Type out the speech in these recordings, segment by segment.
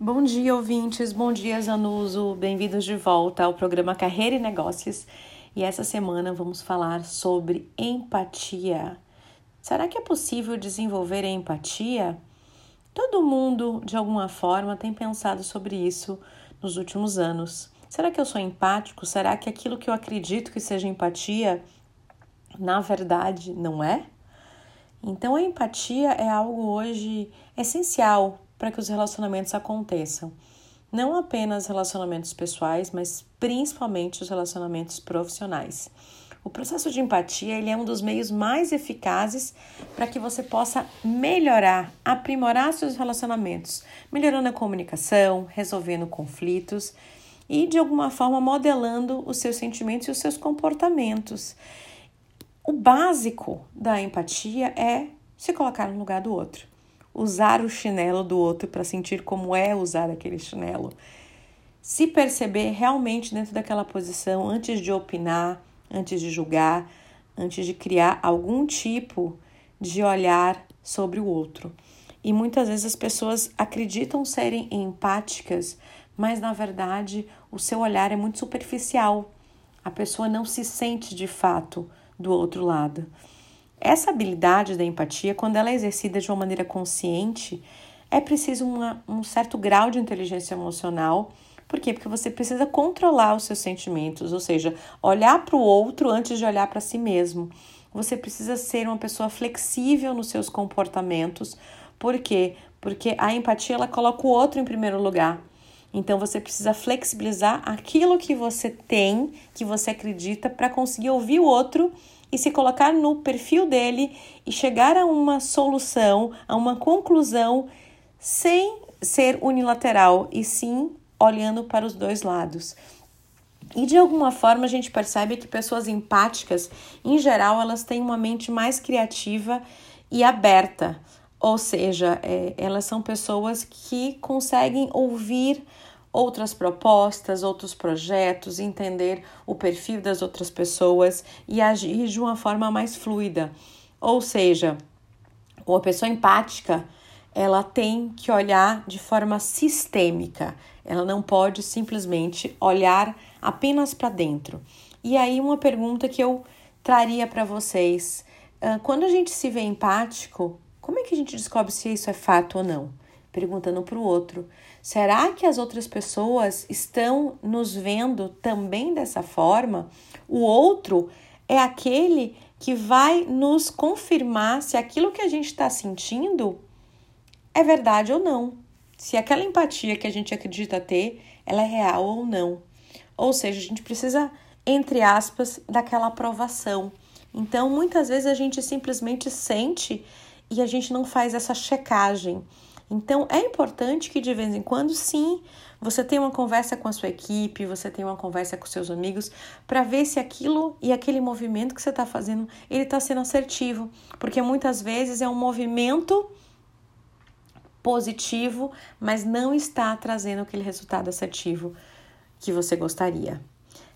Bom dia, ouvintes. Bom dia, Zanuso. Bem-vindos de volta ao programa Carreira e Negócios. E essa semana vamos falar sobre empatia. Será que é possível desenvolver a empatia? Todo mundo, de alguma forma, tem pensado sobre isso nos últimos anos. Será que eu sou empático? Será que aquilo que eu acredito que seja empatia, na verdade, não é? Então, a empatia é algo hoje essencial para que os relacionamentos aconteçam. Não apenas relacionamentos pessoais, mas principalmente os relacionamentos profissionais. O processo de empatia ele é um dos meios mais eficazes para que você possa melhorar, aprimorar seus relacionamentos, melhorando a comunicação, resolvendo conflitos e de alguma forma modelando os seus sentimentos e os seus comportamentos. O básico da empatia é se colocar no lugar do outro usar o chinelo do outro para sentir como é usar aquele chinelo. Se perceber realmente dentro daquela posição antes de opinar, antes de julgar, antes de criar algum tipo de olhar sobre o outro. E muitas vezes as pessoas acreditam serem empáticas, mas na verdade o seu olhar é muito superficial. A pessoa não se sente de fato do outro lado. Essa habilidade da empatia, quando ela é exercida de uma maneira consciente, é preciso uma, um certo grau de inteligência emocional. Por quê? Porque você precisa controlar os seus sentimentos, ou seja, olhar para o outro antes de olhar para si mesmo. Você precisa ser uma pessoa flexível nos seus comportamentos. Por quê? Porque a empatia ela coloca o outro em primeiro lugar. Então você precisa flexibilizar aquilo que você tem, que você acredita, para conseguir ouvir o outro e se colocar no perfil dele e chegar a uma solução, a uma conclusão sem ser unilateral e sim olhando para os dois lados. E de alguma forma a gente percebe que pessoas empáticas, em geral, elas têm uma mente mais criativa e aberta, ou seja, é, elas são pessoas que conseguem ouvir outras propostas, outros projetos, entender o perfil das outras pessoas e agir de uma forma mais fluida. Ou seja, uma pessoa empática, ela tem que olhar de forma sistêmica. Ela não pode simplesmente olhar apenas para dentro. E aí uma pergunta que eu traria para vocês, quando a gente se vê empático, como é que a gente descobre se isso é fato ou não? Perguntando para o outro. Será que as outras pessoas estão nos vendo também dessa forma? O outro é aquele que vai nos confirmar se aquilo que a gente está sentindo é verdade ou não. Se aquela empatia que a gente acredita ter, ela é real ou não. Ou seja, a gente precisa, entre aspas, daquela aprovação. Então, muitas vezes a gente simplesmente sente e a gente não faz essa checagem. Então é importante que de vez em quando, sim, você tenha uma conversa com a sua equipe, você tenha uma conversa com seus amigos, para ver se aquilo e aquele movimento que você está fazendo, ele está sendo assertivo, porque muitas vezes é um movimento positivo, mas não está trazendo aquele resultado assertivo que você gostaria.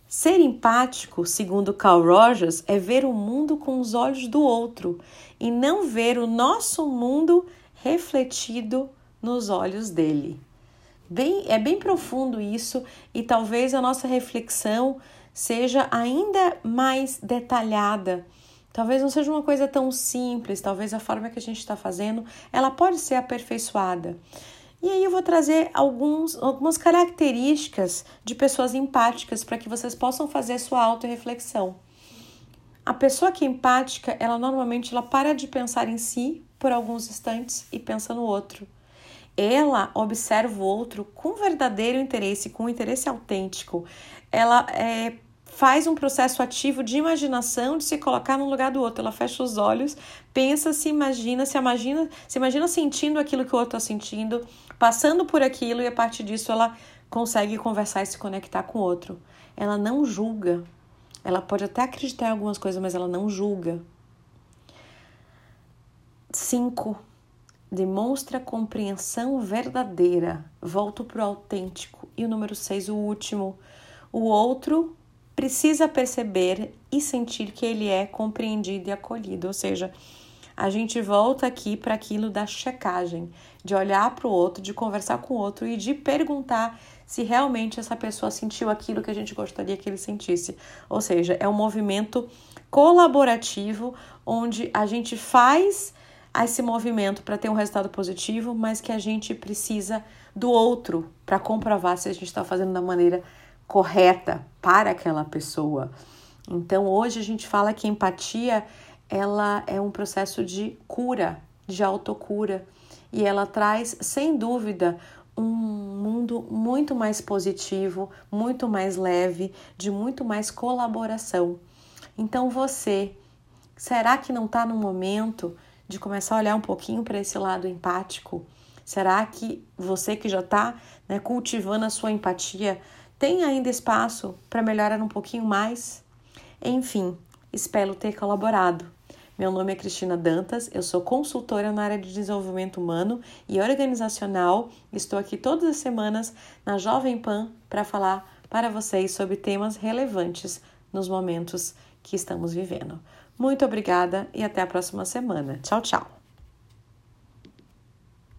Ser empático, segundo Carl Rogers, é ver o mundo com os olhos do outro e não ver o nosso mundo refletido nos olhos dele. Bem, é bem profundo isso e talvez a nossa reflexão seja ainda mais detalhada. Talvez não seja uma coisa tão simples, talvez a forma que a gente está fazendo, ela pode ser aperfeiçoada. E aí eu vou trazer alguns, algumas características de pessoas empáticas para que vocês possam fazer sua autorreflexão. A pessoa que é empática, ela normalmente ela para de pensar em si por alguns instantes e pensa no outro. Ela observa o outro com verdadeiro interesse, com interesse autêntico. Ela é, faz um processo ativo de imaginação, de se colocar no lugar do outro. Ela fecha os olhos, pensa, se imagina, se imagina, se imagina sentindo aquilo que o outro está sentindo, passando por aquilo e a partir disso ela consegue conversar e se conectar com o outro. Ela não julga. Ela pode até acreditar em algumas coisas, mas ela não julga. 5. Demonstra compreensão verdadeira. Volto para o autêntico. E o número 6, o último. O outro precisa perceber e sentir que ele é compreendido e acolhido. Ou seja, a gente volta aqui para aquilo da checagem, de olhar para o outro, de conversar com o outro e de perguntar se realmente essa pessoa sentiu aquilo que a gente gostaria que ele sentisse. Ou seja, é um movimento colaborativo onde a gente faz esse movimento para ter um resultado positivo, mas que a gente precisa do outro para comprovar se a gente está fazendo da maneira correta para aquela pessoa. Então, hoje a gente fala que empatia ela é um processo de cura, de autocura, e ela traz, sem dúvida, um mundo muito mais positivo, muito mais leve, de muito mais colaboração. Então, você, será que não está no momento de começar a olhar um pouquinho para esse lado empático? Será que você que já está né, cultivando a sua empatia tem ainda espaço para melhorar um pouquinho mais? Enfim, espero ter colaborado. Meu nome é Cristina Dantas, eu sou consultora na área de desenvolvimento humano e organizacional. Estou aqui todas as semanas na Jovem Pan para falar para vocês sobre temas relevantes nos momentos que estamos vivendo. Muito obrigada e até a próxima semana. Tchau, tchau.